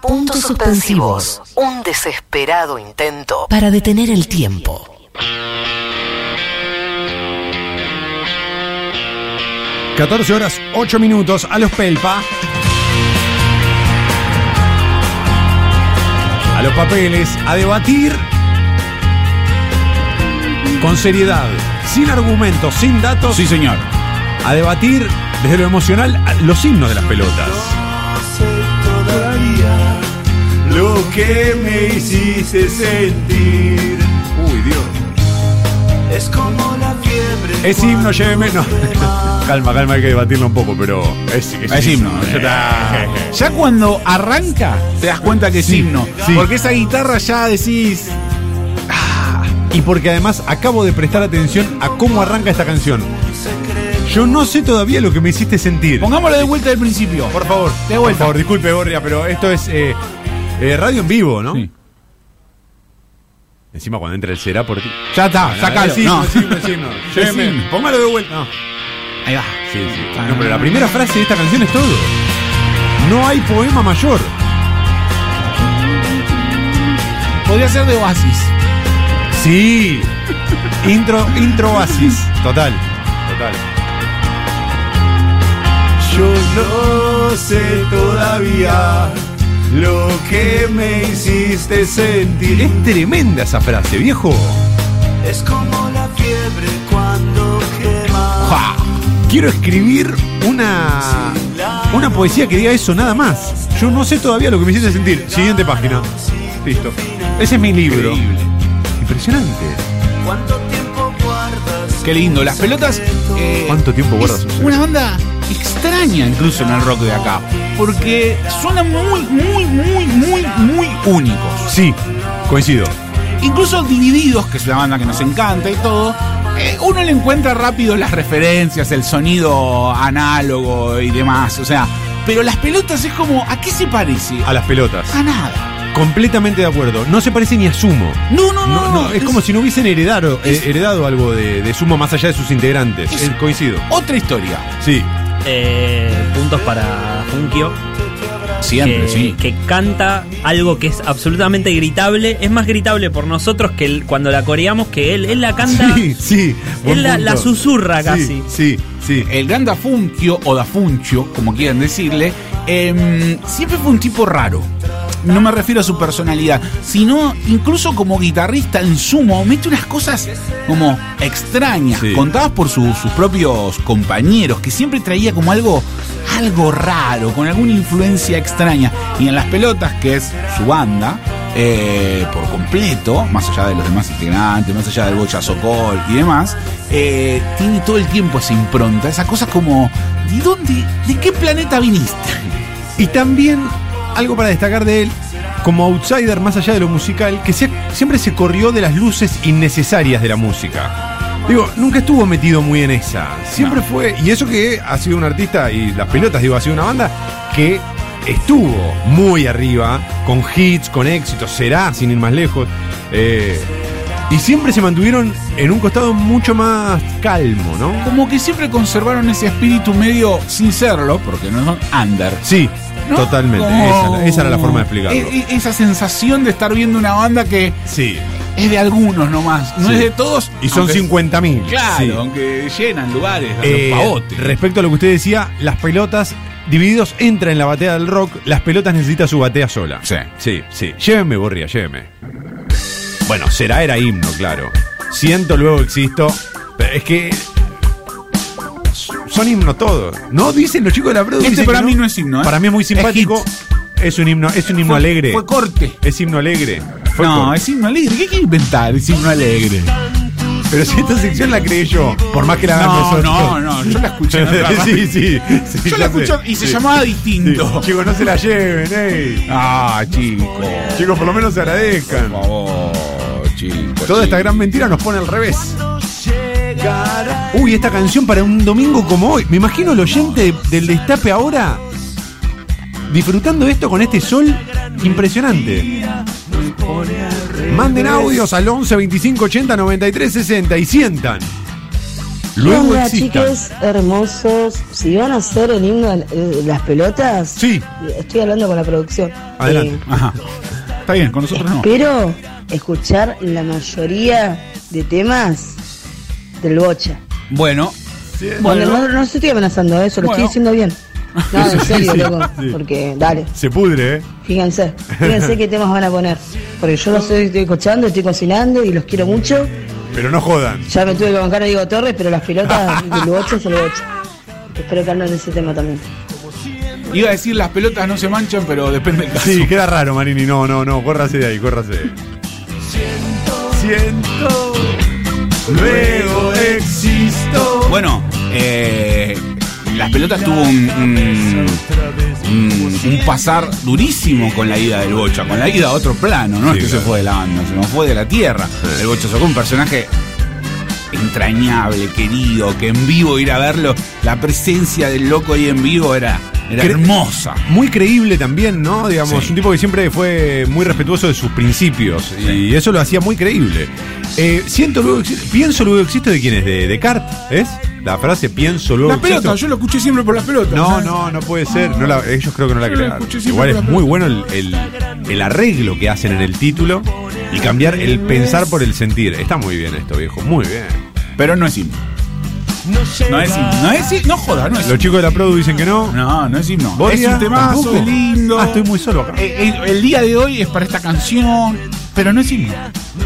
Puntos suspensivos. Un desesperado intento para detener el tiempo. ...14 horas 8 minutos a los Pelpa. A los papeles, a debatir con seriedad, sin argumentos, sin datos. Sí, señor. A debatir desde lo emocional los himnos de las pelotas. Lo que me hiciste sentir Uy, Dios. es como la fiebre. Es himno, lléveme. No. calma, calma, hay que debatirlo un poco, pero es, Es himno. Ya, está. Ya cuando arranca, te das cuenta que es Sí, himno. sí. Porque esa guitarra ya decís. Y porque además acabo de prestar atención a cómo arranca esta canción. Yo no sé todavía lo que me hiciste sentir. Pongámoslo de vuelta del principio. Por favor, De Por vuelta. favor, disculpe, Gorria, pero esto es eh, eh, radio en vivo, ¿no? Sí. Encima cuando entra el será por ti. Ya está, sácalo. Es himno, No. es himno, es himno. Lléveme, himno. Póngalo de vuelta. No. Ahí va. Sí, sí. No, pero la primera frase de esta canción es todo. No hay poema mayor. Podría ser de Oasis. Sí. intro, intro oasis. Total. Total. Yo no sé todavía lo que me hiciste sentir. Es tremenda esa frase, viejo. Es como la fiebre cuando quema. Ja. Quiero escribir una, una poesía que diga eso, nada más. Yo no sé todavía lo que me hiciste sentir. Siguiente página. Listo. Ese es mi libro. Increíble. Impresionante. ¿Cuánto tiempo guardas? Qué lindo. Las pelotas. eh, ¿Cuánto tiempo guardas? Una banda extraña incluso en el rock de acá. Porque suenan muy, muy, muy, muy, muy únicos. Sí, coincido. Incluso Divididos, que es una banda que nos encanta y todo, eh, uno le encuentra rápido las referencias, el sonido análogo y demás. O sea, pero las pelotas es como, ¿a qué se parece? A las pelotas. A nada. Completamente de acuerdo. No se parece ni a Sumo. No, no, no. No, no, es, como si no hubiesen heredado, eh, heredado algo de, de Sumo más allá de sus integrantes. Es- Eh, coincido. Otra historia. Sí. Eh, puntos para Funkio. Siempre, que, sí. que canta algo que es absolutamente gritable. Es más gritable por nosotros que cuando la coreamos que él. Él la canta. Sí, sí. Él la, susurra casi. Sí, sí. El gran Dafuncio o Dafuncio, como quieran decirle, em, siempre fue un tipo raro. No me refiero a su personalidad, sino incluso como guitarrista en sumo, mete unas cosas como extrañas, Sí. contadas por su- sus propios compañeros, que siempre traía como algo, algo raro, con alguna influencia extraña. Y en las pelotas, que es su banda, eh, por completo, más allá de los demás integrantes, más allá del Bocha Sokol y demás, eh, tiene todo el tiempo esa impronta, esa cosa como, ¿de dónde, de qué planeta viniste? Y también algo para destacar de él, como outsider más allá de lo musical, que se- siempre se corrió de las luces innecesarias de la música. Digo, nunca estuvo metido muy en esa. Siempre No. fue, y eso que ha sido un artista, y las pelotas, digo, ha sido una banda que estuvo muy arriba, con hits, con éxitos, será, sin ir más lejos. eh, y siempre se mantuvieron en un costado mucho más calmo, ¿no? Como que siempre conservaron ese espíritu medio sin serlo, porque no son under. Sí, ¿no? totalmente. Esa, esa era la forma de explicarlo. E- e- esa sensación de estar viendo una banda que Sí. es de algunos nomás, no Sí. es de todos. Y son aunque- 50.000. Claro, Sí. aunque llenan lugares, a Eh, los pavotes. respecto a lo que usted decía, las pelotas divididos entra en la batea del rock, las pelotas necesita su batea sola. Sí. Sí, sí. Llévenme, Borria, llévenme. Bueno, será era himno, claro. Siento, luego existo. Pero es que. Son himno todos. No dicen los chicos de la Broadway. Este para mí no es himno, ¿eh? Para mí es muy simpático. Es, un himno, es un himno Fue- alegre. Fue corte. es himno alegre. Fue no, corte. es himno alegre. ¿Qué quiere inventar? Es himno alegre. Pero si esta sección la creé yo, por más que la hagan No, nosotros. no, no, yo la escuché en sí, sí, sí, Yo la escuché y se Sí. llamaba Sí. distinto. Chicos, no se la lleven, ey. Ah, chicos. Chicos, por lo menos se Por agradezcan. favor, chicos. Toda esta gran mentira nos pone al revés. Uy, esta canción para un domingo como hoy. Me imagino el oyente de- del destape ahora disfrutando esto con este sol impresionante. Manden audios al 11 25 80 93 60 y sientan luego Hola, chiques hermosos. Si van a hacer el himno de de las pelotas, Sí, estoy hablando con la producción. Adelante. Eh, Ajá. Está bien, con nosotros no. espero escuchar la mayoría de temas del Bocha. Bueno, Bueno, no, no se estoy amenazando, eso lo Bueno. estoy diciendo bien. No, en serio, sí, loco. sí. Porque, dale, se pudre, ¿eh? fíjense. Fíjense qué temas van a poner. Porque yo los estoy, estoy escuchando, estoy cocinando y los quiero mucho. Pero no jodan. Ya me tuve que bancar a Diego Torres, pero las pelotas del Bocha es el Bocha. Espero que hablen de ese tema también. iba a decir las pelotas no se manchan, pero depende del caso. Sí, queda raro, Marini. No, no, no. Córrase de ahí, córrase. Siento. Luego Bueno, eh, las pelotas tuvo un, un- un- un pasar durísimo con la ida del Bocha, con la ida a otro plano, no Sí, es que claro. se fue de la banda, se nos fue de la tierra. El Bocha sacó un personaje entrañable, querido, que en vivo ir a verlo, la presencia del loco ahí en vivo era, era Cre- hermosa. Muy creíble también, ¿no? Digamos, Sí. un tipo que siempre fue muy respetuoso de sus principios. Y eso lo hacía muy creíble. Eh, siento luego pienso luego existo de quién es, de Descartes, ¿es? La frase pienso luego Las pelotas, existo. yo lo escuché siempre por las pelotas. No, no, no puede ser. No la- ellos creo que no la la crearon. Igual es la muy pelota. bueno el, el- el arreglo que hacen en el título y cambiar el pensar por el sentir. Está muy bien esto, viejo. Muy bien. Pero no es himno. No es himno. No es himno. No jodas, no es Los chicos de la Produ dicen que no. No, no es himno. ¿Borgia? Es un temazo, ¿Tampoco? es lindo. Ah, estoy muy solo acá. Eh, el día de hoy es para esta canción, pero no es himno.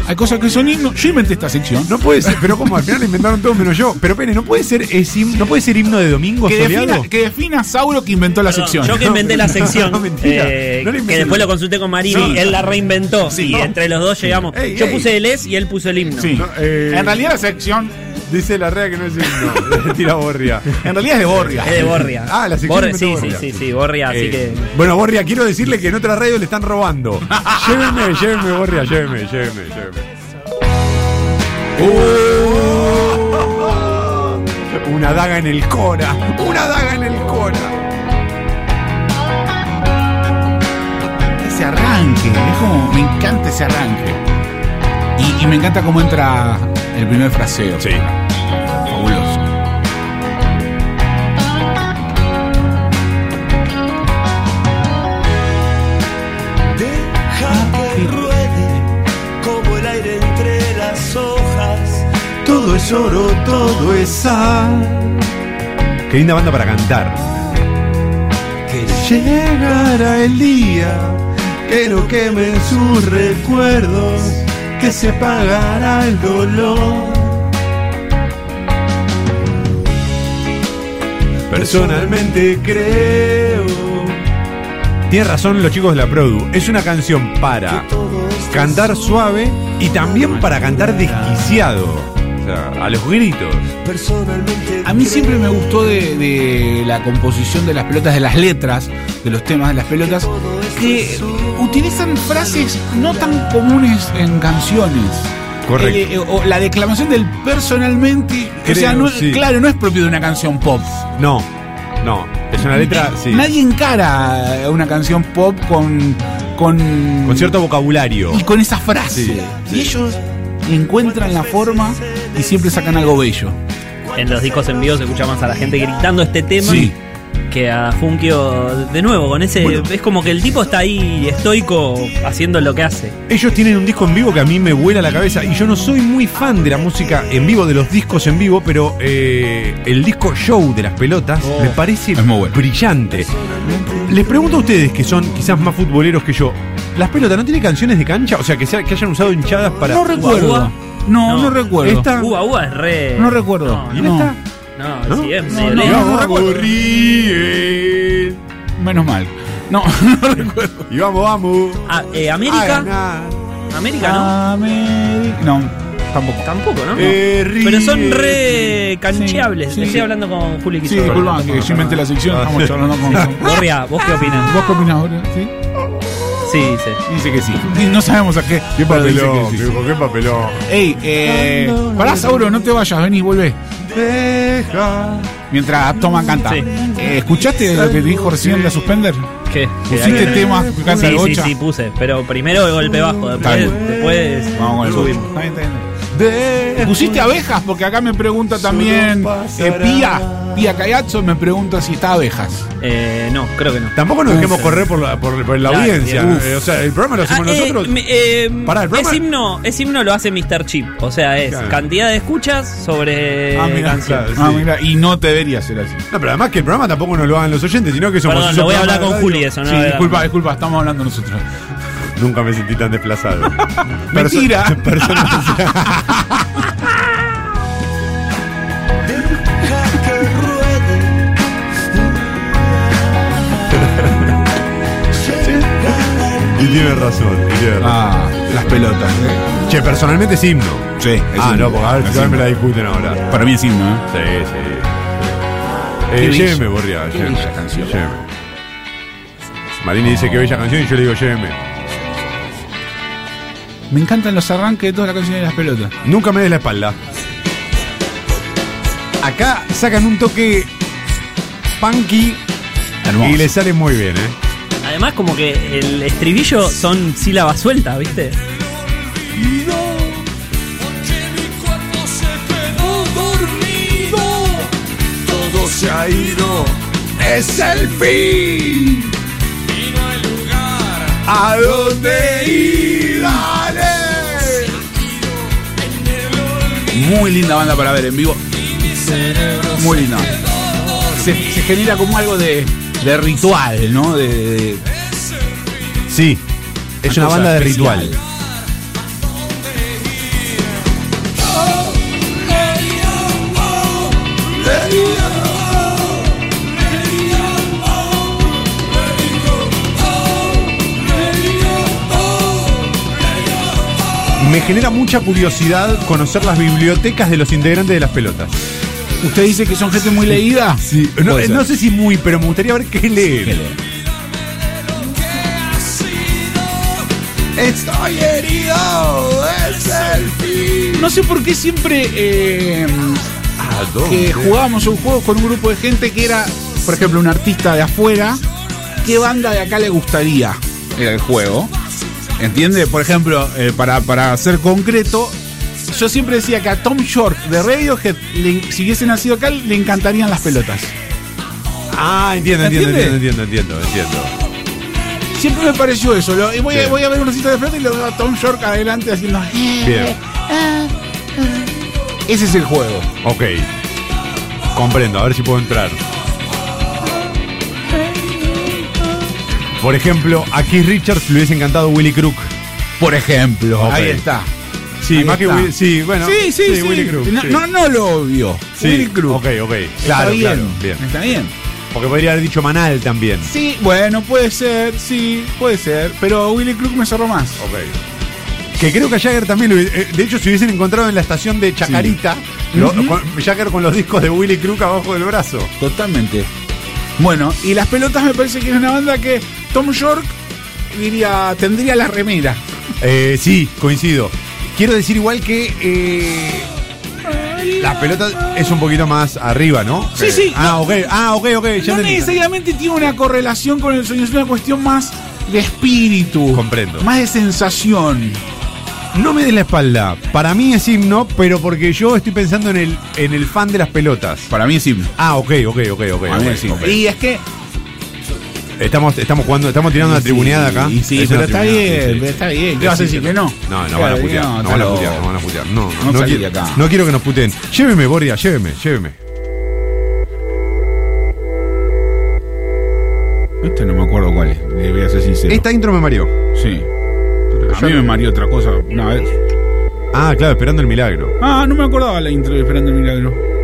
Hay cosas que son himnos. Yo inventé esta sección. No puede ser, pero como al final lo inventaron todos menos yo. Pero Pene, no puede ser, es him- no puede ser himno de domingo que, soleado. defina, que defina Sauro que inventó la Perdón, sección. yo que inventé la sección, No, mentira. eh, No la que después lo consulté con Marini, él la reinventó Sí. y entre los dos llegamos. Ey, yo ey. puse el es y él puso el himno. Sí. No, eh, en realidad la sección, Dice la rea que no es himno. Tira Borria. en realidad es de Borgia. Es de Borria. Ah, la sección Borria, inventó sí, Borria. sí, sí, sí, Borria, así Eh, que. Bueno, Borria, quiero decirle que en otra radio le están robando. llévenme, llévenme, Borria, llévenme, llévenme, llévenme. Oh. Una daga en el Cora. Una daga en el Cora. Ese arranque, es como, me encanta ese arranque. Y, y me encanta cómo entra el primer fraseo. Sí. Fabuloso. Deja que ruede como el aire entre las hojas. Todo es oro, todo es sal. Qué linda banda para cantar. Que Llegará el día que no quemen sus recuerdos, que se pagará el dolor. Personalmente creo. Tiene razón los chicos de la Produ. Es una canción para cantar suave y también para cantar desquiciado. A los gritos. personalmente. A mí siempre me gustó de, de la composición de las pelotas, de las letras, de los temas de las pelotas, que utilizan frases no tan comunes en canciones. Correcto. Eh, eh, o la declamación del personalmente, o sea, no- sí. claro, no es propio de una canción pop. No, no. Es una letra, sí. Nadie encara una canción pop con con, Con cierto vocabulario. y con esa frase. Sí, Y ellos encuentran la forma y siempre sacan algo bello. En los discos en vivo se escucha más a la gente gritando este tema Sí. que a Funkio de nuevo, con ese. Bueno. Es como que el tipo está ahí estoico haciendo lo que hace. Ellos tienen un disco en vivo que a mí me vuela la cabeza y yo no soy muy fan de la música en vivo, de los discos en vivo, pero eh, el disco show de las pelotas Oh, me parece es muy bueno. brillante. Les pregunto a ustedes que son quizás más futboleros que yo, ¿las pelotas no tienen canciones de cancha? O sea, que, sea- que hayan usado hinchadas para... No recuerdo. No, no, No. recuerdo. Esta- Uva Uva es re. No recuerdo. No, ¿Y no, esta? no, ¿No? sí, es medio. Menos mal. No, no recuerdo. Y vamos, vamos. Ah, eh, América. América, ¿no? América. No, tampoco. Tampoco, ¿no? Eh. Pero son re cancheables. Sí, sí, Estoy sí. hablando con Juli Sí, Quispe. disculpa, que yo inventé la sección. Estamos charlando con. Gorria, ¿vos qué opinas? ¿Vos qué opinás ahora? ¿Sí? Sí. Dice que sí. Y no sabemos a qué. Qué pero dice papelón, que sí. viejo, qué papelón. Ey, eh. Pará, Sauro, no te vayas, vení, vuelve. Deja. Mientras Toma canta. Sí. Eh, ¿Escuchaste lo que dijo recién la Suspender? ¿Qué? ¿Pusiste temas que canta Sí, sí, sí, puse. Pero primero el golpe bajo, Está después, bien. después Vamos con el subimos. Está bien, está bien. De ¿Pusiste abejas? Porque acá me pregunta también eh, Pía, Pía Cayazzo me pregunta si está abejas. Eh, no, creo que no. Tampoco nos dejemos correr por la, por, por la Claro, audiencia. uf. Eh, o sea, el programa lo hacemos Ah, eh, nosotros. me- eh, Pará, el programa- es himno, es himno lo hace Mr. Chip. O sea, es Claro. cantidad de escuchas sobre ah, mira, canciones. claro, Ah, mira, y no debería ser así. No, pero además que el programa tampoco nos lo hagan los oyentes, sino que somos. Perdón, lo voy a hablar de con radio. Juli eso, ¿no? sí, Era- disculpa, disculpa, estamos hablando nosotros. Nunca me sentí tan desplazado. Mentira. Perso- y tiene razón, y tiene razón. Ah, las pelotas. ¿eh? Che, personalmente es himno. Sí, es ah, himno. no, porque a ver si me la discuten ahora. Para mí es himno, ¿eh? Sí, sí. Eh, lléveme, Borria, qué lléveme. bella canción. Lléveme. Marini dice que bella canción y yo le digo lléveme. Me encantan los arranques de todas las canciones de las pelotas. Nunca me des la espalda. Acá sacan un toque punky Hermoso. y le sale muy bien, ¿eh? Además, como que el estribillo son sílabas sueltas, ¿viste? Todo se ha ido. Es el fin. Muy linda banda para ver en vivo. Muy linda. Se, se genera como algo de, de ritual, ¿no? De, de- Sí, es una banda de ritual. Me genera mucha curiosidad conocer las bibliotecas de los integrantes de las pelotas. ¿Usted dice que son gente muy leída? Sí, no, ser. no sé si muy, pero me gustaría ver qué leen. ¿Qué lee? Estoy herido, es el fin. No sé por qué siempre eh, que jugábamos un juego con un grupo de gente que era, por ejemplo, un artista de afuera, ¿qué banda de acá le gustaría? Era el juego. ¿Entiende? Por ejemplo, eh, para, para ser concreto, yo siempre decía que a Tom York de Radiohead, le- si hubiese nacido acá, le encantarían las pelotas. Ah, entiendo, entiendo, entiendo, entiendo, entiendo, entiendo. Siempre me pareció eso. Lo- y voy, a, voy a ver una cita de pelota y lo veo a Tom York adelante haciendo. Bien, Ese es el juego. ok. Comprendo, a ver si puedo entrar. Por ejemplo, a Keith Richards le hubiese encantado Willy Crook. Por ejemplo. Ahí está. Sí, Ahí más que está. Willy, sí, bueno. sí, sí, sí. Willy Crook. no, sí. no, no lo obvio. Sí, Willy Crook. Ok, ok. Está Claro, bien. claro, bien. Está bien. Porque podría haber dicho Manal también. Sí, bueno, puede ser, sí, puede ser. Pero Willy Crook me cerró más. Ok. Que creo que a Jagger también lo hubiese- eh, De hecho, si hubiesen encontrado en la estación de Chacarita, lo- Ujú. con- Jagger con los discos de Willy Crook abajo del brazo. Totalmente. Bueno, y las pelotas me parece que es una banda que Tom York diría, tendría la remera. Eh, sí, coincido. Quiero decir igual que eh, la pelota es un poquito más arriba, ¿no? Sí, sí, Ah, ok, ah, ok, ok. ya no necesariamente tiene una correlación con el sueño, es una cuestión más de espíritu. Comprendo. Más de sensación. No me des la espalda. Para mí es himno, pero porque yo estoy pensando en el, en el fan de las pelotas. Para mí es himno. Ah, ok, ok, ok, ok. Para mí ok, es himno. ok. Y es que Estamos, estamos jugando, estamos tirando una Sí, tribuneada acá. sí, Es pero está bien, sí, pero está bien. ¿Qué vas a decir que no? No, no van a putear, no, van a putear, no van a putear. No, No no, quiero, acá. no quiero que nos puteen. Lléveme, Borria, lléveme, lléveme. Este no me acuerdo cuál es, voy a ser sincero. Esta intro me mareó. Sí. A yo mí me mareó otra cosa una vez. Ah, claro, esperando el milagro. Ah, no me acordaba la intro de Esperando el Milagro.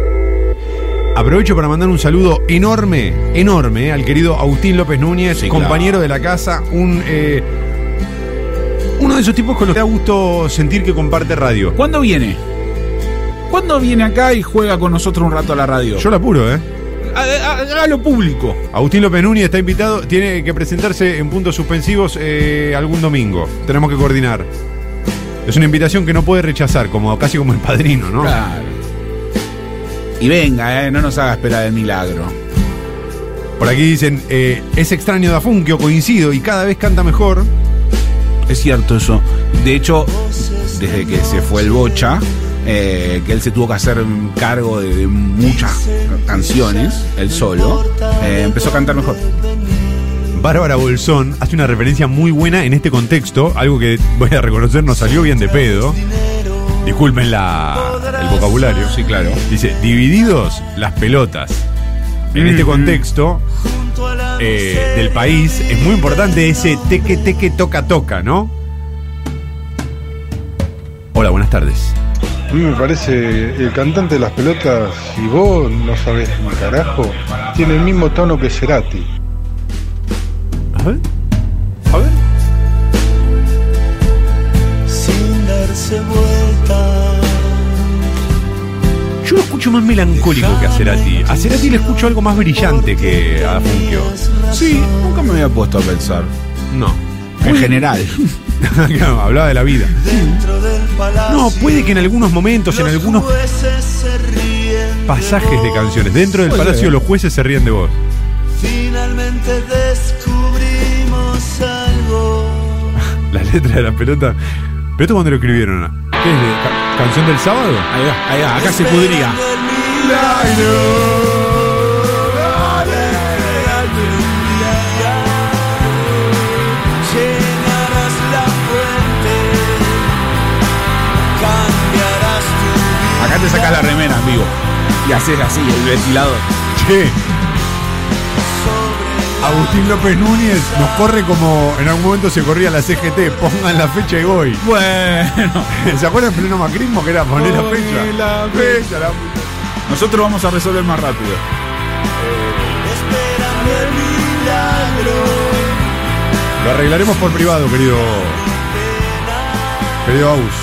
Aprovecho para mandar un saludo enorme, enorme eh, al querido Agustín López Núñez, Sí, compañero claro. de la casa, un eh, uno de esos tipos con los que da gusto sentir que comparte radio. ¿Cuándo viene? ¿Cuándo viene acá y juega con nosotros un rato a la radio? Yo la apuro, ¿eh? Hágalo público. Agustín López Núñez está invitado, tiene que presentarse en puntos suspensivos eh, algún domingo. Tenemos que coordinar. Es una invitación que no puede rechazar, como casi como el padrino, ¿no? Claro. Y venga, eh, no nos haga esperar el milagro. Por aquí dicen, eh, es extraño da Funkio, coincido, y cada vez canta mejor. Es cierto eso. De hecho, desde que se fue el Bocha, eh, que él se tuvo que hacer cargo de, de muchas canciones, él solo, eh, empezó a cantar mejor. Bárbara Bolsón hace una referencia muy buena en este contexto, algo que voy a reconocer nos salió bien de pedo. Disculpen la, el vocabulario. Sí, claro. Dice, divididos las pelotas. En este contexto eh, del país es muy importante ese teque, teque, toca, toca, ¿no? Hola, buenas tardes. A mí me parece el cantante de las pelotas, y vos no sabés ni carajo, tiene el mismo tono que Cerati. A ver. A ver. sin darse vuelta. Escucho más melancólico que a Cerati. A Cerati le escucho algo más brillante que a Funkio. Sí, nunca me había puesto a pensar. No. En general. Hablaba de la vida. No, puede que en algunos momentos, en los algunos jueces se ríen. pasajes de canciones, dentro del palacio los jueces se ríen de vos. Finalmente descubrimos algo. La letra de la pelota. ¿Pero esto cuando lo escribieron? ¿Qué es? de ca- ¿Canción del sábado? Ahí va, ahí va, acá se pudría. Acá te sacas la remera en vivo. Y haces así, el ventilador. Che. Agustín López Núñez nos corre como en algún momento se corría la CGT. Pongan la fecha y voy. Bueno. ¿Se acuerdan en pleno macrismo que era poner la fecha? la fecha, la puta. Nosotros vamos a resolver más rápido. Esperando el milagro. Lo arreglaremos por privado, querido. Querido Agus.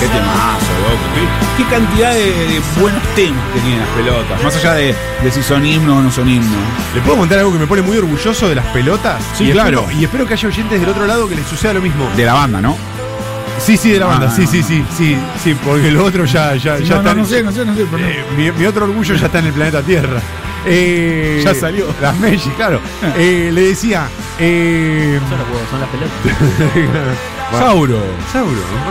Qué temazo, loco. Qué, cantidad de, de buenos temas que tienen las pelotas. Más allá de, de si son himnos o no son himnos. ¿Le puedo contar algo que me pone muy orgulloso de las pelotas? Sí, y claro. Espero, y espero que haya oyentes del otro lado que les suceda lo mismo. De la banda, ¿no? Sí, sí, de la banda. Ah. Sí, sí, sí, sí, sí, porque lo otro ya, ya, ya no, está. no, no sé, no sé, no sé, pero no. Eh, mi, mi otro orgullo ya está en el planeta Tierra. Eh, Ya salió. Las Messi, claro. Eh, le decía. Eh, Son los huevos, son las pelotas. Sauro. Sauro,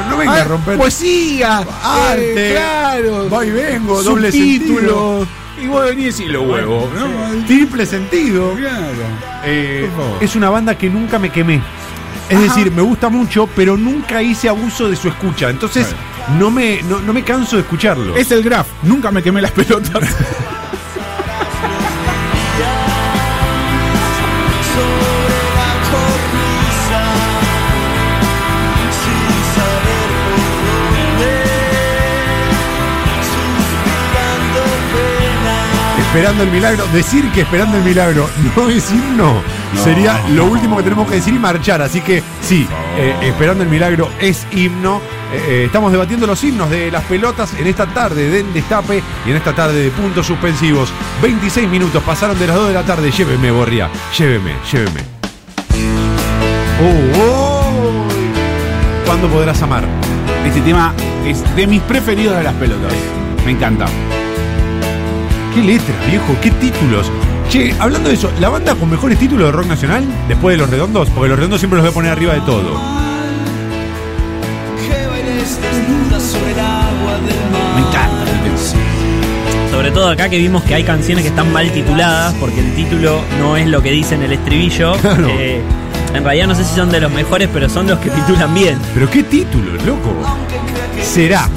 no venga a romper. Poesía. Arte. eh, claro. Va y vengo, doble Subtítulos. Y vos venís y los huevos, ¿no? Triple sentido. Claro. Eh, es una banda que nunca me quemé. Es decir, me gusta mucho, pero nunca hice abuso de su escucha. Entonces, no, me, no, no me canso de escucharlo. Es el graph. Nunca me quemé las pelotas. Esperando el milagro. Decir que esperando el milagro no es himno No. sería lo último que tenemos que decir y marchar. Así que sí, eh, esperando el milagro es himno. Eh, eh, estamos debatiendo los himnos de las pelotas en esta tarde del destape y en esta tarde de puntos suspensivos. 26 minutos pasaron de las 2 de la tarde. Lléveme, Borria. Lléveme, lléveme. Oh, oh. ¿Cuándo podrás amar? Este tema es de mis preferidos de las pelotas. Me encanta. ¿Qué letras, viejo? ¿Qué títulos? Che, hablando de eso, ¿la banda con mejores títulos de rock nacional después de Los Redondos? Porque Los Redondos siempre los voy a poner arriba de todo. Me encanta. Sobre todo acá que vimos que hay canciones que están mal tituladas porque el título no es lo que dice en el estribillo. Claro. Eh, en realidad no sé si son de los mejores, pero son los que titulan bien. Pero qué títulos, loco. Será.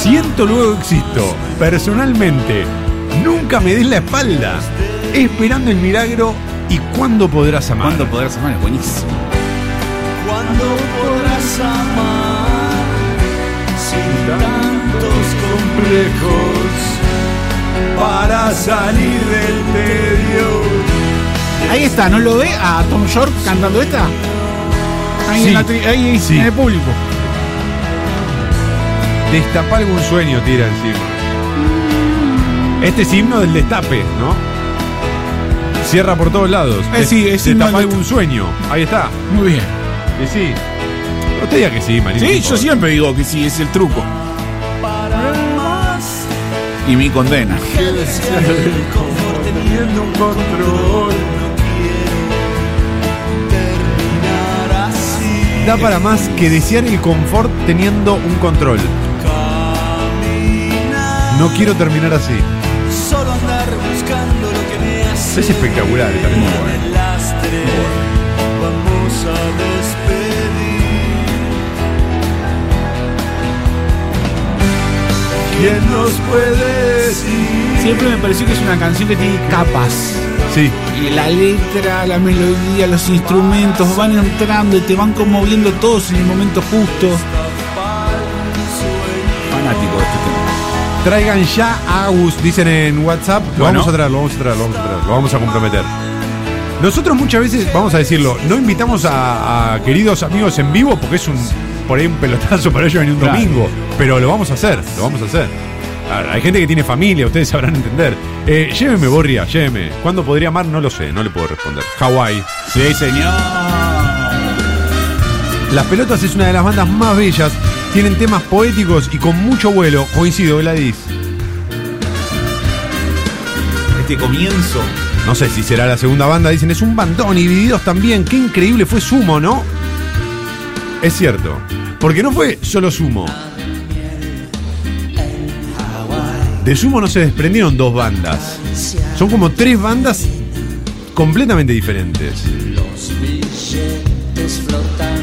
Siento luego existo. Personalmente. Nunca me des la espalda. Esperando el milagro y cuándo podrás amar. ¿Cuándo podrás amar? Es buenísimo. cuando podrás amar sin tantos complejos para salir del tedio. Ahí está, ¿no lo ve a Tom York cantando esta? Ahí, Sí, en, la tri- ahí sí. en el público. Destapa algún sueño, tira encima. Este es himno del destape, ¿no? Cierra por todos lados. Eh, sí, es himno del- algún sueño. Ahí está. Muy bien. Y sí. Usted diga que sí, Marino. Sí, yo favor. siempre digo que sí, es el truco. para más Y mi condena. Teniendo un control. Da para más que desear el confort teniendo un control. No quiero terminar así. Es espectacular esta el canción. lastre. Vamos a despedir. ¿Quién nos puede decir? Siempre me pareció que es una canción que tiene capas. Sí, Y la letra, la melodía, los instrumentos van entrando y te van conmoviendo todos en el momento justo. Traigan ya a Agus, dicen en WhatsApp. Lo Bueno. vamos a traer, lo vamos a traer, lo vamos a traer, lo vamos a comprometer. Nosotros muchas veces, vamos a decirlo, no invitamos a, a queridos amigos en vivo porque es un por ahí un pelotazo para ellos en un Claro. domingo. Pero lo vamos a hacer, lo vamos a hacer. Hay gente que tiene familia, ustedes sabrán entender. Eh, lléveme, Borria, lléveme. ¿Cuándo podría amar? No lo sé, no le puedo responder. Hawái. Sí, señor. Las Pelotas es una de las bandas más bellas. Tienen temas poéticos y con mucho vuelo. Coincido, Gladys. Este comienzo. No sé si será la segunda banda. Dicen, es un bandón y divididos también. Qué increíble fue Sumo, ¿no? Es cierto. Porque no fue solo Sumo. De Sumo no se desprendieron dos bandas. Son como tres bandas completamente diferentes. billetes flotando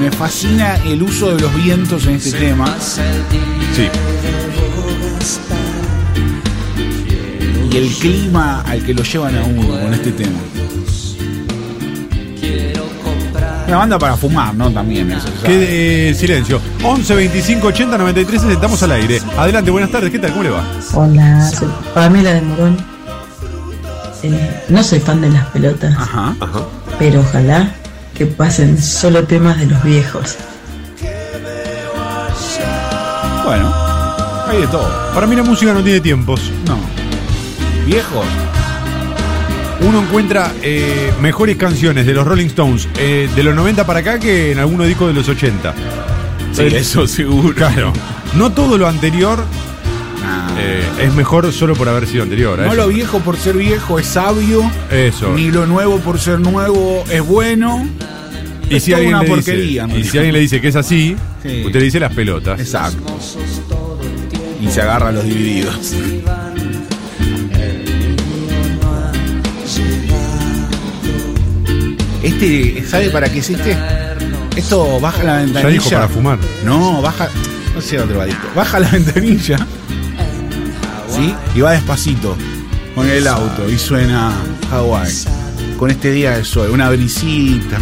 Me, fascina el uso de los vientos en este tema. Sí. y el clima al que lo llevan a uno con este tema. Quiero comprar. Una banda para fumar, ¿no? También eso. sea, Quede silencio. 11 25 80 93 estamos al aire. Adelante, buenas tardes. ¿Qué tal? ¿Cómo le va? Hola, soy Pamela de Morón. Eh, no soy fan de las pelotas, Ajá. Ajá. pero ojalá que pasen solo temas de los viejos. Bueno, hay de todo. Para mí la música no tiene tiempos. No. Viejos. Uno encuentra eh, mejores canciones de los Rolling Stones eh, de los 90 para acá que en algunos discos de los 80. Sí, eso seguro. Claro. No todo lo anterior. Eh, es mejor solo por haber sido anterior. no lo viejo por ser viejo es sabio, Eso. ni lo nuevo por ser nuevo es bueno. y es si alguien una le porquería. dice, y si alguien le dice que es así, Sí. usted le dice las pelotas. Exacto. Y se agarra a los divididos. Este, ¿sabe para qué es este? Esto baja la Ya ventanilla. dijo para fumar. No, baja. No dónde va esto. Baja la ventanilla. ¿Sí? Y va despacito. Con el auto. Y suena Hawái. Con este día de sol. Una brisita.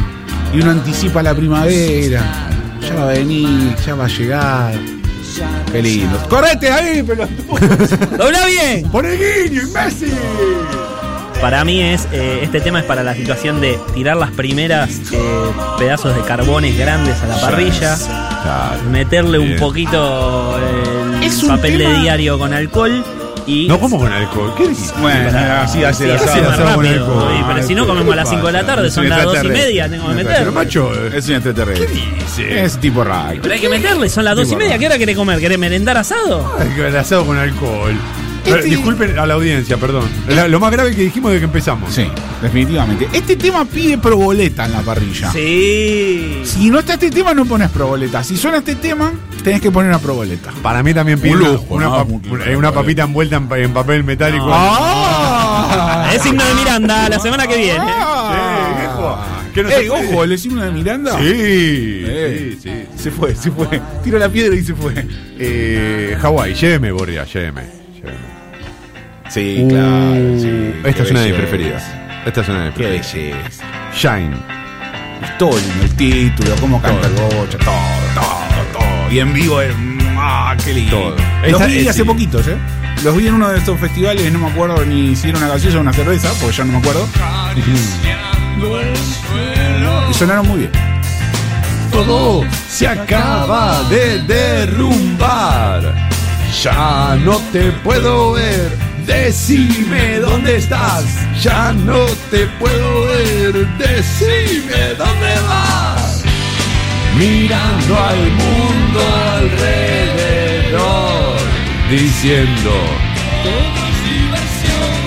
Y uno anticipa la primavera. Ya va a venir. Ya va a llegar. Qué lindo. ¡Correte ahí, pelotudo! ¡Dobla bien! ¡Por el guiño, imbécil! Para mí es eh, este tema es para la situación de tirar las primeras eh, pedazos de carbones grandes a la parrilla, meterle un poquito el Es un papel de diario con alcohol y No como con alcohol. ¿Qué dijiste? Bueno, así hace Sí, la asado. Asado con alcohol. Pero si no comemos a las 5 de la tarde, son las 2 y media, tengo que meter. Pero macho, Es un extraterrestre. dice? Es tipo raro. Pero hay que meterle, son las 2 y media. ¿Qué hora querés comer? ¿Querés merendar asado? Ay, asado con alcohol. Este- Disculpen a la audiencia, perdón. La- lo más grave que dijimos desde que empezamos. Sí, definitivamente. Este tema pide proboleta en la parrilla. Sí. Si no está este tema, no pones proboleta. Si suena este tema, tenés que poner una proboleta. Para mí también pide Un una, lujo, una ¿no? pap- Un lujo. una- papita envuelta en, pa- en papel metálico. ¡Ah! Es signo de Miranda la semana que viene. Eh, viejo, ¿qué no Ey, se puede? ojo, el signo de Miranda. Sí, Eh, sí, sí. Se fue, se fue. Tira la piedra y se fue. Eh, Hawái, lléveme, lléveme. lléveme. Sí, claro. sí. Esta Qué es una de mis preferidas. Esta es una de mis Qué preferidas. belleza. Shine. Todo el título, cómo canta el bocha, todo, todo, todo. Y en vivo es. ¡Ah, qué lindo! Todo. Los Esta- vi hace sí. poquitos, ¿eh? Los vi en uno de estos festivales, no me acuerdo ni si era una gaseosa o una cerveza, porque ya no me acuerdo. Y sonaron muy bien. Todo se acaba de derrumbar. Ya no te puedo ver. Decime dónde estás, ya no te puedo ver. Decime dónde vas. Mirando al mundo alrededor, diciendo: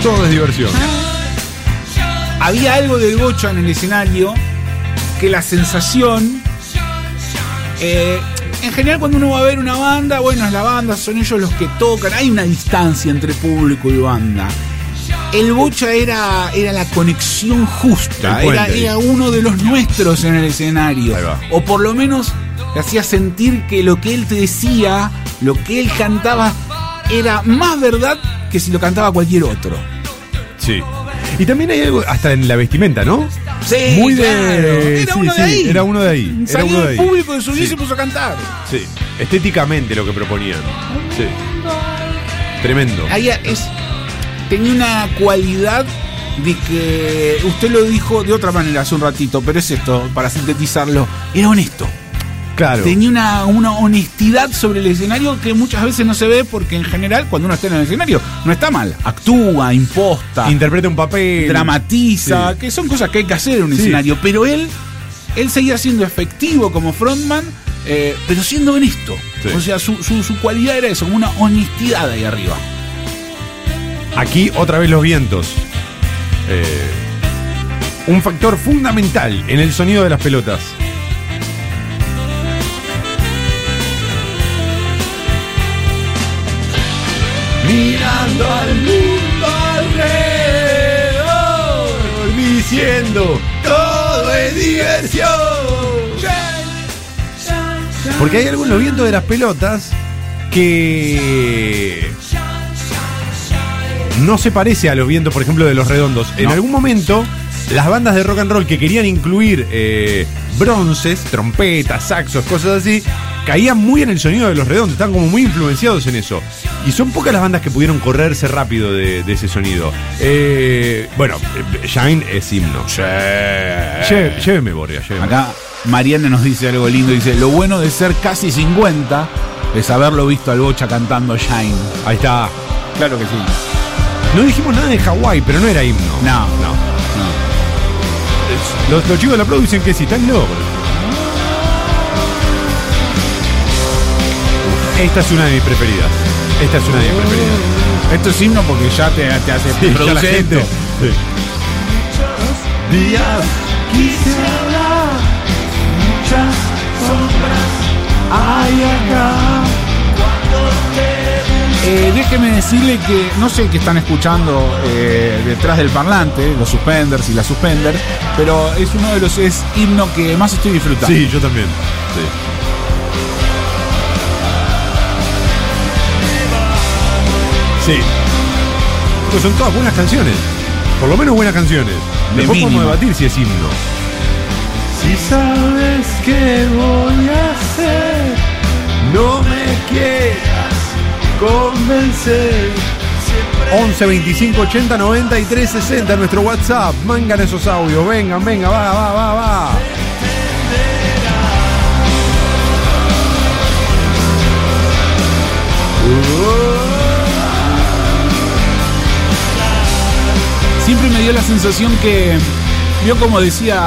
Todo es diversión. Había algo del Bocha en el escenario que la sensación. eh, en general, cuando uno va a ver una banda, bueno, es la banda, son ellos los que tocan. Hay una distancia entre público y banda. El Bocha era, era la conexión justa, era, era uno de los nuestros en el escenario. O por lo menos te hacía sentir que lo que él te decía, lo que él cantaba, era más verdad que si lo cantaba cualquier otro. Sí. Y también hay algo, hasta en la vestimenta, ¿no? Sí, Muy de. claro. Era sí, uno sí, de ahí. Era uno de ahí. Era Salió uno de del ahí. público de su y Sí. se puso a cantar. Sí. Estéticamente lo que proponían. Sí. Tremendo. Ahí es, tenía una cualidad de que usted lo dijo de otra manera hace un ratito, pero es esto, para sintetizarlo, era honesto. Claro. Tenía una, una honestidad sobre el escenario que muchas veces no se ve porque en general cuando uno está en el escenario no está mal, actúa, imposta, Interpreta un papel. dramatiza, Sí. que son cosas que hay que hacer en un Sí. escenario, pero él, él seguía siendo efectivo como frontman, eh, pero siendo honesto. Sí. O sea, su, su, su cualidad era eso, una honestidad ahí arriba. Aquí otra vez los vientos. Eh, un factor fundamental en el sonido de las pelotas. Mirando al mundo alrededor, diciendo todo es diversión. Porque hay los vientos de las pelotas que no se parece a los vientos, por ejemplo, de los redondos. En algún momento, las bandas de rock and roll que querían incluir eh, bronces, trompetas, saxos, cosas así, caían muy en el sonido de los redondos, estaban como muy influenciados en eso. Y son pocas las bandas que pudieron correrse rápido de, de ese sonido. Eh, bueno, eh, Shine es himno. Lle- Lléveme, Borgia, lléveme. Acá Mariana nos dice algo lindo, dice, lo bueno de ser casi 50 es haberlo visto al Bocha cantando Shine. Ahí está. Claro que sí. No dijimos nada de Hawái, pero no era himno. No, No. Los, los chicos de la Pro dicen que sí, están locos. Esta es una de mis preferidas. Esta es una de mis preferidas. Esto es himno porque ya te, te hace Sí, ya la gente. sí. Días quisiera muchas sombras hay acá. Eh, déjeme decirle que no sé qué están escuchando eh, detrás del parlante, los suspenders y las suspenders, pero es uno de los es himno que más estoy disfrutando. Sí, yo también. Sí. Sí. Pues son todas buenas canciones. Por lo menos buenas canciones. De Después podemos debatir si es himno. Si sabes qué voy a hacer, no me quieras convencer. 11 25 80 93 60 nuestro WhatsApp. Mangan esos audios. Vengan, venga, va, va, va, va. Siempre me dio la sensación que, vio como decía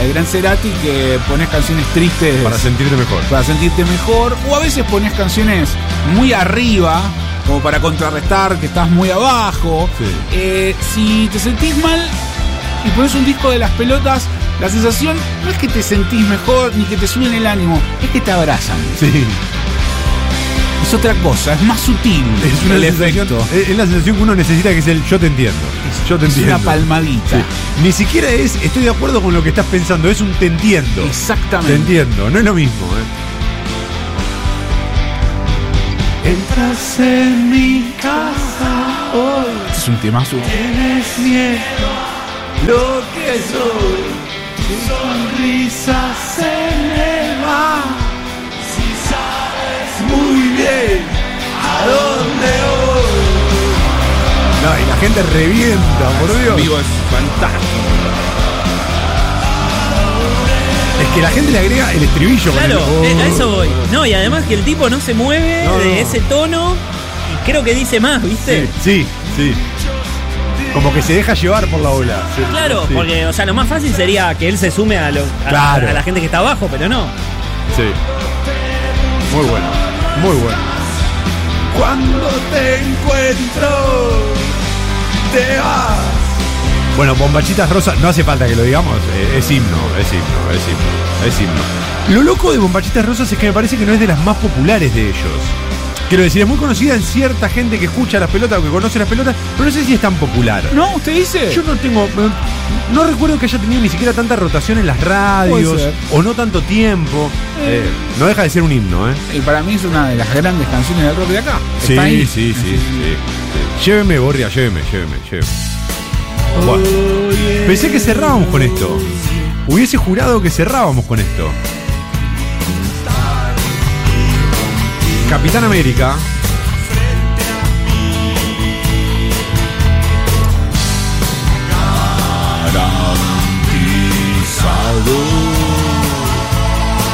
el gran Cerati, que pones canciones tristes Para sentirte mejor. para sentirte mejor, o a veces pones canciones muy arriba, como para contrarrestar que estás muy abajo. Sí. Eh, si te sentís mal y pones un disco de las pelotas, la sensación no es que te sentís mejor ni que te suben el ánimo, es que te abrazan. Sí. Es otra cosa, es más sutil Es, una el sensación- efecto. es- es la sensación que uno necesita que es el yo te entiendo. Yo te Es entiendo. una palmadita. Sí. Ni siquiera es estoy de acuerdo con lo que estás pensando, es un te entiendo. Exactamente. Te entiendo, no es lo mismo. ¿eh? Entras en mi casa hoy, Este es un temazo. tienes miedo, lo que soy, tu sonrisa se me va. Si sabes muy a dónde voy. No, y la gente revienta, por Dios. Vivo es fantástico. Es que la gente le agrega el estribillo. con Claro, el- eh, a eso voy. No, y además que el tipo no se mueve No, de no. ese tono y creo que dice más, ¿viste? Sí, sí. Como que se deja llevar por la ola. Sí, Claro, sí. porque, o sea, lo más fácil sería que él se sume a, lo- a- Claro. a la gente que está abajo, pero no. Sí. Muy bueno. Muy bueno. Cuando te encuentro, te vas. Bueno, Bombachitas Rosas, no hace falta que lo digamos, eh, es himno, es himno, es himno, es himno. Lo loco de Bombachitas Rosas es que me parece que no es de las más populares de ellos. Quiero decir, es muy conocida en cierta gente que escucha las pelotas o que conoce las pelotas, pero no sé si es tan popular. ¿No? ¿Usted dice? Yo no tengo. eh, No recuerdo que haya tenido ni siquiera tanta rotación en las radios o no tanto tiempo. Eh, no deja de ser un himno, ¿eh? Y para mí es una de las grandes canciones del rock de acá. Sí, Está ahí. sí, sí, sí, sí. Lléveme, Borria, lléveme, lléveme, lléveme. Buah. Pensé que cerrábamos con esto. Hubiese jurado que cerrábamos con esto. Capitán América.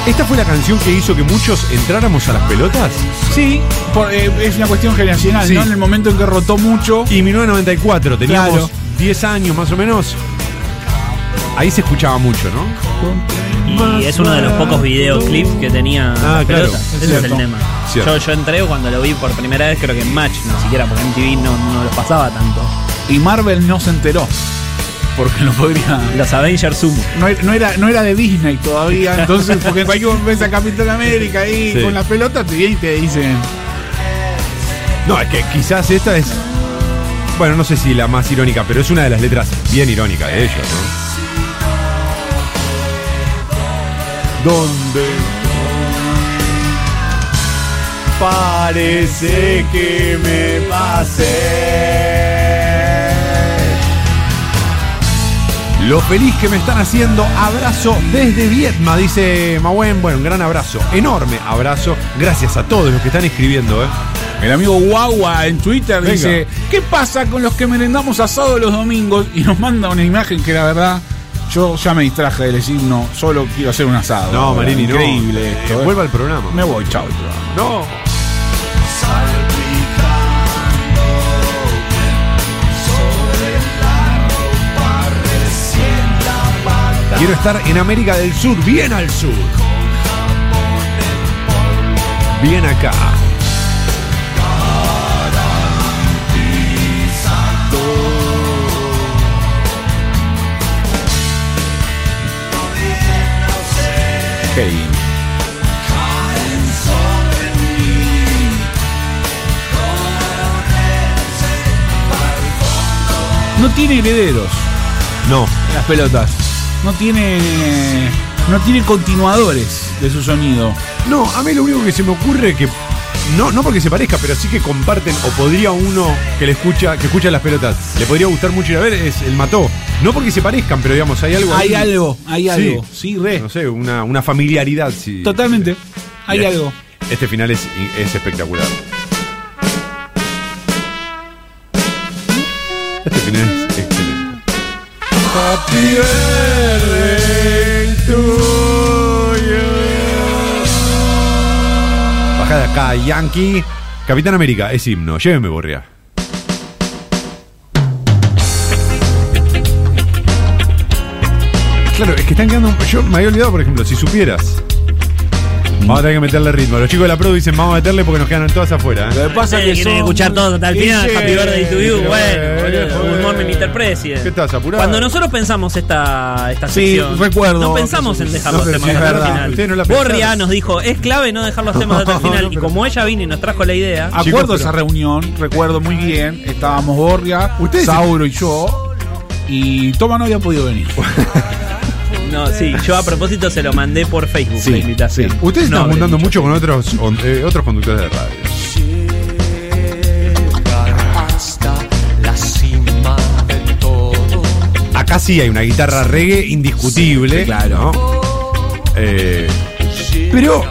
¿Esta fue la canción que hizo que muchos entráramos a las pelotas? Sí, por- eh, es una cuestión generacional, Sí. ¿no? En el momento en que rotó mucho. Y 1994, teníamos Claro. 10 años más o menos. Ahí se escuchaba mucho, ¿no? Y es uno de los pocos videoclips que tenía Ah, las claro, pelotas. es Ese es cierto. el tema. Cierto. Yo, yo entré cuando lo vi por primera vez, creo que en Match, ni siquiera porque en TV no, no lo pasaba tanto. Y Marvel no se enteró. Porque no podría. Los Avengers Sumo. No era, no era, no era de Disney todavía, entonces, porque en cualquier momento ves a Capitán América ahí Sí. con las pelotas, te vienen y te dicen. No, es que quizás esta es. Bueno, no sé si la más irónica, pero es una de las letras bien irónicas de ellos, ¿no? ¿Dónde? Parece que me pasé. Lo feliz que me están haciendo. Abrazo desde Vietma, dice Mawen. Bueno, un gran abrazo, enorme abrazo. Gracias a todos los que están escribiendo, ¿eh? El amigo Guagua en Twitter Venga. dice: ¿Qué pasa con los que merendamos asado los domingos? Y nos manda una imagen que la verdad. Yo ya me distraje del signo, solo quiero hacer un asado. No, Marini, no. Increíble Eh, esto. ¿eh? vuelva al programa. Me voy, chao. No. Quiero estar en América del Sur, bien al sur. Bien acá. Qué lindo. No tiene herederos No. las pelotas. No tiene. No tiene continuadores de su sonido. No, a mí lo único que se me ocurre es que. No, no porque se parezca, pero sí que comparten, o podría uno que le escucha, que escucha las pelotas, le podría gustar mucho ir a ver, es el mató. No porque se parezcan, pero digamos, hay algo. Hay ahí. algo, hay Sí. algo. Sí, re. No sé, una, una familiaridad, sí. Totalmente. Hay Bien. algo. Este final es, es espectacular. Este final es excelente. Happy acá, Yankee. Capitán América, es himno. Lléveme, Borria. Claro, es que están quedando. Yo me había olvidado, por ejemplo, si supieras. Vamos a tener que meterle ritmo. Los chicos de la Pro dicen vamos a meterle porque nos quedan todas afuera. ¿eh? Lo que pasa es que quieren son- escuchar todo hasta el final. Sí, Happy birthday to you. Bueno, boludo. Good morning, Mr. President. ¿Qué estás, apurado? Cuando nosotros pensamos esta, esta Sí, sección, recuerdo no pensamos en dejar No, los temas hasta el final. Ustedes no la. Borria nos dijo, es clave no dejar los temas hasta el final. y como ella vino y nos trajo la idea, Acuerdo esa reunión, recuerdo muy bien. Estábamos Borgia, Ustedes- Sauro y yo. Y Toma no había podido venir. no, sí, yo a propósito se lo mandé por Facebook Sí, la invitación. sí. Ustedes No, están juntando mucho con otros, on- eh, otros conductores de radio. Llegar hasta la cima de todo. Acá sí hay una guitarra reggae indiscutible. Claro. ¿no? Eh, pero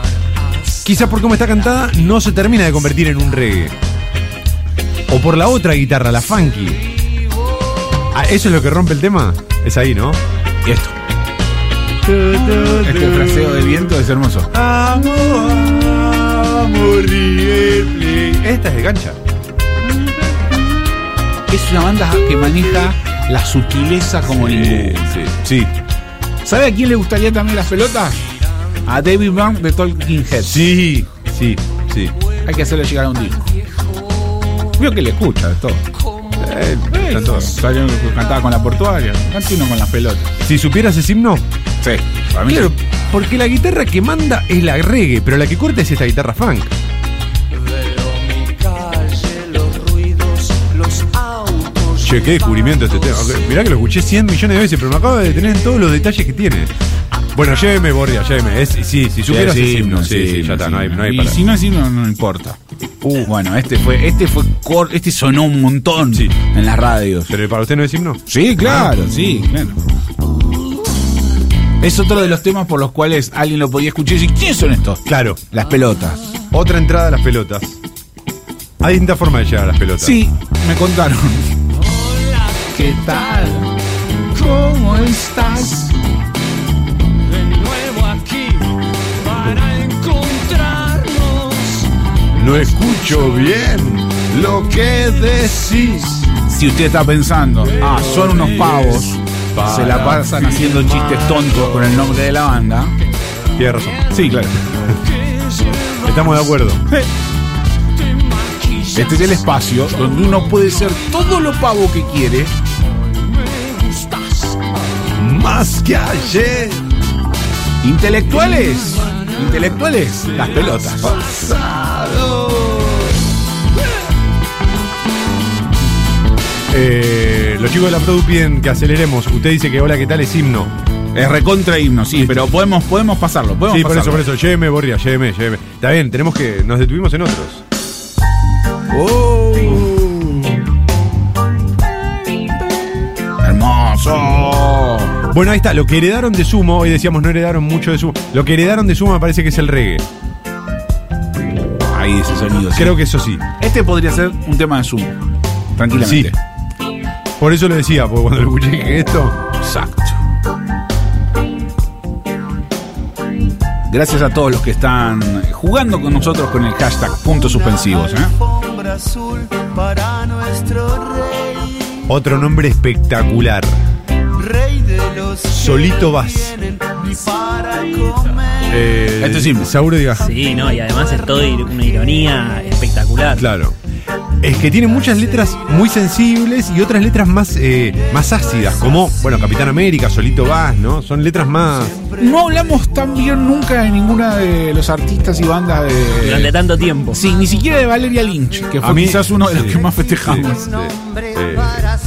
quizás por cómo está cantada no se termina de convertir en un reggae. O por la otra guitarra, la funky. Ah, ¿Eso es lo que rompe el tema? Es ahí, ¿no? Y esto. Este fraseo del viento es hermoso. Esta es de cancha. es una banda que maneja la sutileza como. Sí, sí. ¿Sabe a quién le gustaría también las pelotas? A David Byrne de Talking Heads. Sí, sí, sí. Hay que hacerle llegar a un disco. Veo que le escucha de todo. Eh. Salió, cantaba con la portuaria, canta uno con las pelotas. Si supieras ese himno, Sí, para mí claro, sí. porque la guitarra que manda es la reggae, pero la que corta es esta guitarra funk. Che, qué descubrimiento este tema. Mirá que lo escuché 100 millones de veces, pero me acabo de detener en todos los detalles que tiene. Bueno, lléveme, Borria, lléveme. Es, sí, si supieras Sí, ese sí, himno, sí, sí, sí, ya está, no hay, no hay y para. si no es himno, no importa. Uh, bueno, este fue, este fue cor- este sonó un montón Sí. en las radios. ¿Pero para usted no es himno? Sí, claro, sí, claro. Es otro de los temas por los cuales alguien lo podía escuchar y decir, ¿quiénes son estos? Claro. Las pelotas. Otra entrada a las pelotas. Hay distintas formas de llegar a las pelotas. Sí, me contaron. ¿Qué tal? ¿Cómo estás? No escucho bien lo que decís. Si usted está pensando, ah, son unos pavos, se la pasan haciendo chistes tontos con el nombre de la banda. Tiene razón. Sí, claro. Estamos de acuerdo. Este es el espacio donde uno puede ser todo lo pavo que quiere. Más que ayer. Intelectuales. Intelectuales. Las pelotas. Eh, los chicos de la Produ piden que aceleremos. Usted dice que hola, ¿qué tal? Es himno. Es recontra himno, sí, pero podemos, podemos pasarlo. Podemos Sí, por eso, por eso. Lléveme, Borria, lléveme, lléveme. Está bien, tenemos que. Nos detuvimos en otros. Oh. Hermoso. Bueno, ahí está. Lo que heredaron de Sumo, hoy decíamos no heredaron mucho de Sumo. Lo que heredaron de Sumo me parece que es el reggae. Ahí ese sonido. sí. Creo que eso sí. Este podría ser un tema de Zoom. Tranquilamente. Por eso lo decía, porque cuando lo escuché dije esto. Exacto. Gracias a todos los que están jugando con nosotros con el hashtag puntos suspensivos. ¿eh? Alfombra azul para nuestro rey. Otro nombre espectacular. Rey de los Solito vas. Para comer. Eh, Este es himno. Sauro diga. Sí, no, y además es todo ir- una ironía espectacular. Claro. Es que tiene muchas letras muy sensibles y otras letras más, eh, más ácidas, como, bueno, Capitán América, Solito Vas, ¿no? Son letras más. No hablamos tan bien nunca de ninguna de los artistas y bandas de. Durante tanto tiempo. Sí, ni siquiera de Valeria Lynch, que A fue mí- quizás uno de los sí, que más festejamos. sí,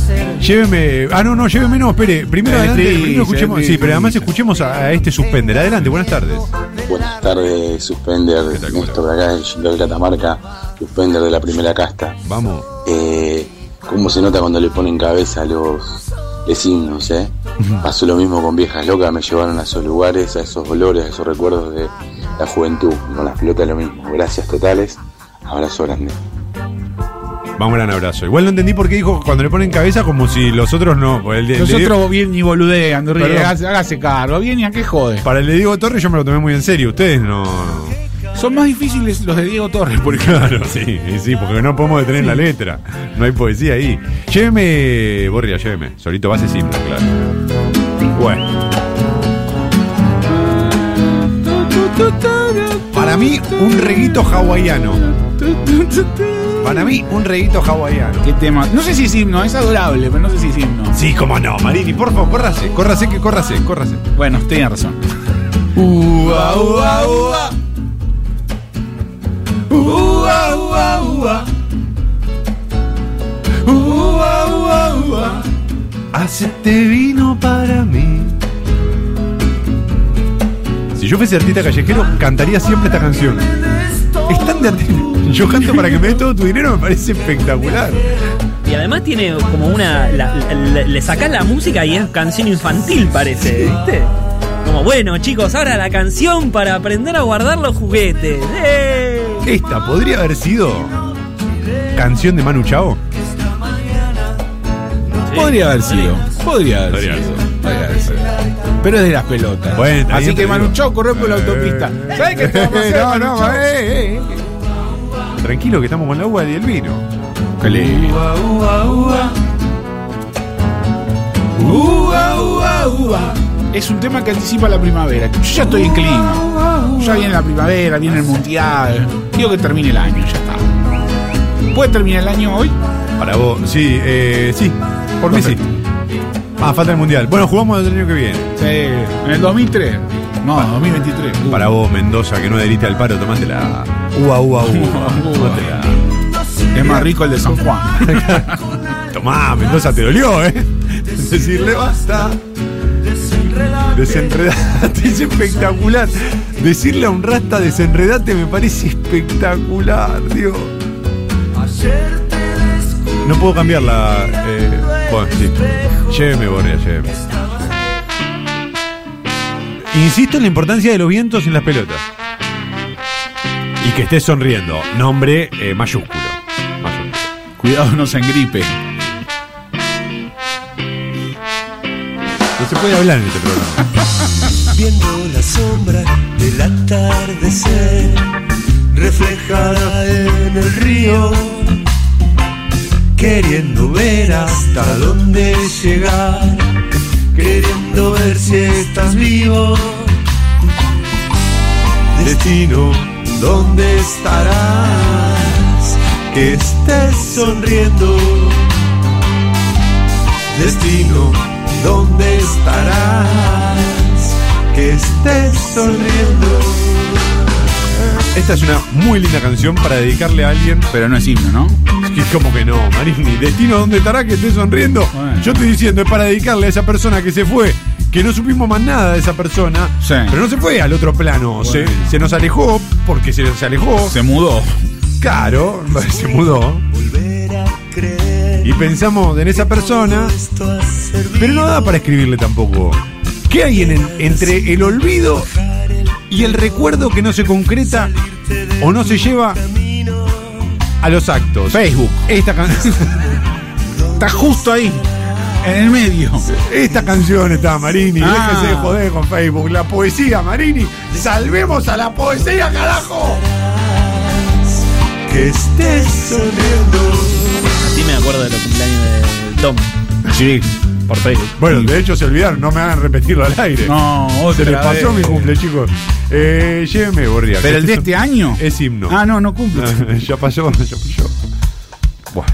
sí. Lléveme. Ah, no, no, lléveme, no, espere. Primero, El adelante, primero escuchemos. Sí, pero además escuchemos a, a este suspender. Adelante, buenas tardes. Buenas tardes, Suspender, ¿Qué tal, Néstor de acá de Catamarca, Suspender de la primera casta. Vamos. Eh, ¿Cómo se nota cuando le ponen cabeza a los vecinos, eh? Pasó lo mismo con Viejas Locas, me llevaron a esos lugares, a esos olores, a esos recuerdos de la juventud. Con las pelotas lo mismo. Gracias totales, abrazo grande. Vamos, gran abrazo. Igual no entendí por qué dijo cuando le ponen cabeza como si los otros no. el de- el de- Nosotros bien y boludean, hágase, cargo, bien y a qué jode. para el de Diego Torres yo me lo tomé muy en serio. Ustedes no. Son más difíciles los de Diego Torres, porque Claro, sí, sí, porque no podemos detener la letra. No hay poesía ahí. Lléveme, Borria, lléveme. Solito base simple, claro. Bueno. Para mí, un reguito hawaiano. Para mí, un reguito hawaiano. qué tema. No sé si es himno, es adorable, pero no sé si es himno. Sí, cómo no, Marini, por favor, córrase, córrase, que córrase, córrase. Bueno, tenía razón. Ua, ua, ua. Ua, ua, ua. Ua, ua, ua. Hacete vino para mí. Si yo fuese artista callejero, cantaría siempre esta canción. Es tan de artista. Yo canto para que me des todo tu dinero, me parece espectacular. Y además tiene como una. la- la- le sacás la música y es canción infantil, parece, ¿viste? Como, bueno, chicos, ahora la canción para aprender a guardar los juguetes. ¡Eh! Esta podría haber sido canción de Manu Chao. Podría haber sido. Podría haber Podría sido. haber Podría haber sido. Pero es de las pelotas. Bueno, Así que te Manu digo. Chao corre por la autopista. Eh, eh, eh. Tranquilo que estamos con la agua y el vino. Qué lindo. Es un tema que anticipa la primavera. Yo ya estoy en clima. Ya viene la primavera, viene el mundial. Quiero que termine el año, ya está. ¿Puede terminar el año hoy? Para vos, sí, eh, sí, por mí sí. Ah, falta el mundial. Bueno, jugamos el año que viene. Sí. ¿En el 2003? No, 2023. Uh. Para vos, Mendoza, que no adheriste al paro, tomátela. Uva, uva, uva. Tómatela. Es más rico el de San Juan. Tomá, Mendoza, te dolió, ¿eh? Decirle basta. Desenredate es espectacular. Decirle a un rasta desenredate me parece espectacular, Dios. No puedo cambiarla. Eh, bueno, sí. Lléveme, Borrea, lléveme. Insisto en la importancia de los vientos en las pelotas. Y que estés sonriendo. Nombre eh, mayúsculo. Mayúsculo. Cuidado, no se engripe. No se puede hablar en este programa. Viendo la sombra del atardecer reflejada en el río, queriendo ver hasta dónde llegar, queriendo ver si estás vivo. Destino, ¿dónde estarás? Que estés sonriendo. Destino, ¿dónde estarás? Que estés sonriendo. Esta es una muy linda canción para dedicarle a alguien. Pero no es himno, ¿no? Es que como que no, Marini. Destino, ¿dónde estará que esté sonriendo? Bueno. Yo estoy diciendo, es para dedicarle a esa persona que se fue, que no supimos más nada de esa persona, Sí. pero no se fue al otro plano. Se, se nos alejó porque se, se alejó. Se mudó. Claro, se mudó. Volver a creer. Y pensamos en esa persona, pero no da para escribirle tampoco. ¿Qué hay en el- entre el olvido y el recuerdo que no se concreta o no se lleva a los actos? Facebook. Esta canción. Está justo ahí. En el medio. Esta canción está, Marini. Ah. Déjese de joder con Facebook. La poesía, Marini. Salvemos a la poesía, carajo. que estés sonriendo. Así me acuerdo de los cumpleaños de Tom. Sí. Por Facebook. Bueno, de hecho se olvidaron. No me hagan repetirlo al aire. No, Se otra les pasó vez. mi cumple, chicos. Eh, lléveme, Borria. ¿Pero el de es- este año? Es himno. Ah, no, no cumple. ya pasó, ya pasó. Buah.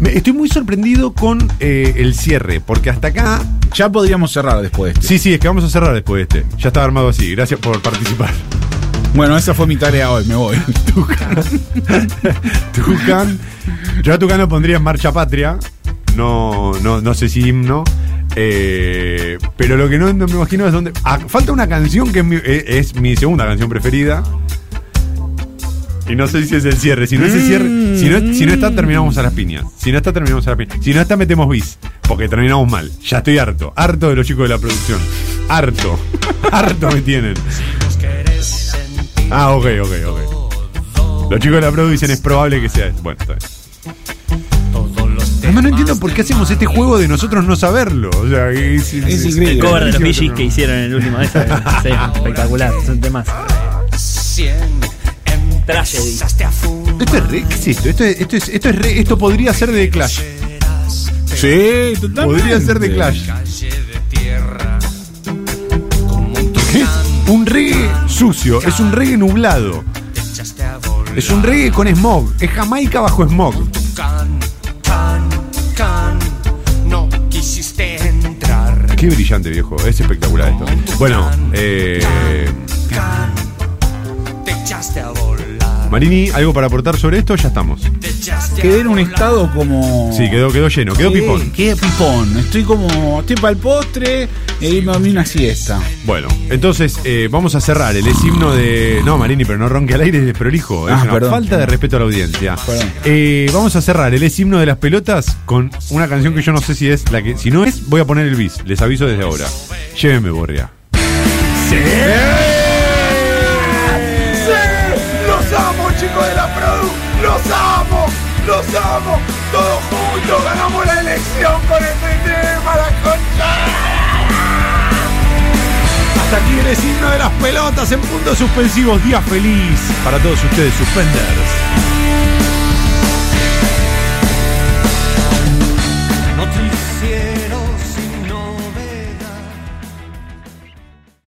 Me- estoy muy sorprendido con eh, el cierre, porque hasta acá. Ya podríamos cerrar después de este. Sí, sí, es que vamos a cerrar después de este. Ya estaba armado así. Gracias por participar. Bueno, esa fue mi tarea hoy, me voy. Tucán. Yo a Tucán lo pondría en Marcha Patria. No, no, no sé si himno. Eh, pero lo que no, me imagino es dónde. Ah, falta una canción que es mi, eh, es mi segunda canción preferida. Y no sé si es el cierre. Si no es el cierre. Si no, si no está, terminamos a las piñas. Si no está, terminamos a las piñas. Si no está, metemos bis. Porque terminamos mal. Ya estoy harto. Harto de los chicos de la producción. Harto. harto me tienen. Ah, ok, ok, ok. Los chicos de la Pro dicen es probable que sea. Bueno, está bien. Además no entiendo por qué hacemos este juego de nosotros no saberlo. O sea, es, Es El increíble. cover de los ¿no? que hicieron en el último de esa. sí, espectacular. Son temas. Tragedy. Esto es re, ¿qué es esto? Esto, es, esto, es, esto, es re- esto podría ser de Clash. Sí, totalmente. Podría ser de Clash. Es un reggae sucio, es un reggae nublado. Es un reggae con smog, es Jamaica bajo smog. Qué brillante viejo, es espectacular esto. Bueno, eh, Marini, ¿algo para aportar sobre esto? Ya estamos. Quedé en un estado como. Sí, quedó, quedó lleno, quedó Sí, pipón. Quedé pipón. Estoy como. Estoy para el postre e irme a dormir una siesta. Bueno, entonces eh, vamos a cerrar el es himno de. No, Marini, pero no ronque al aire, es desprolijo. Es Ah, una perdón. falta de respeto a la audiencia. Eh, vamos a cerrar el es himno de las pelotas con una canción que yo no sé si es la que. Si no es, voy a poner el bis. Les aviso desde ahora. Llévenme, Borria. ¡Los ¡Los amo! ¡Todos juntos ganamos la elección con este tema, la concha! Hasta aquí el es himno de las pelotas en puntos suspensivos. Día feliz para todos ustedes, suspenders.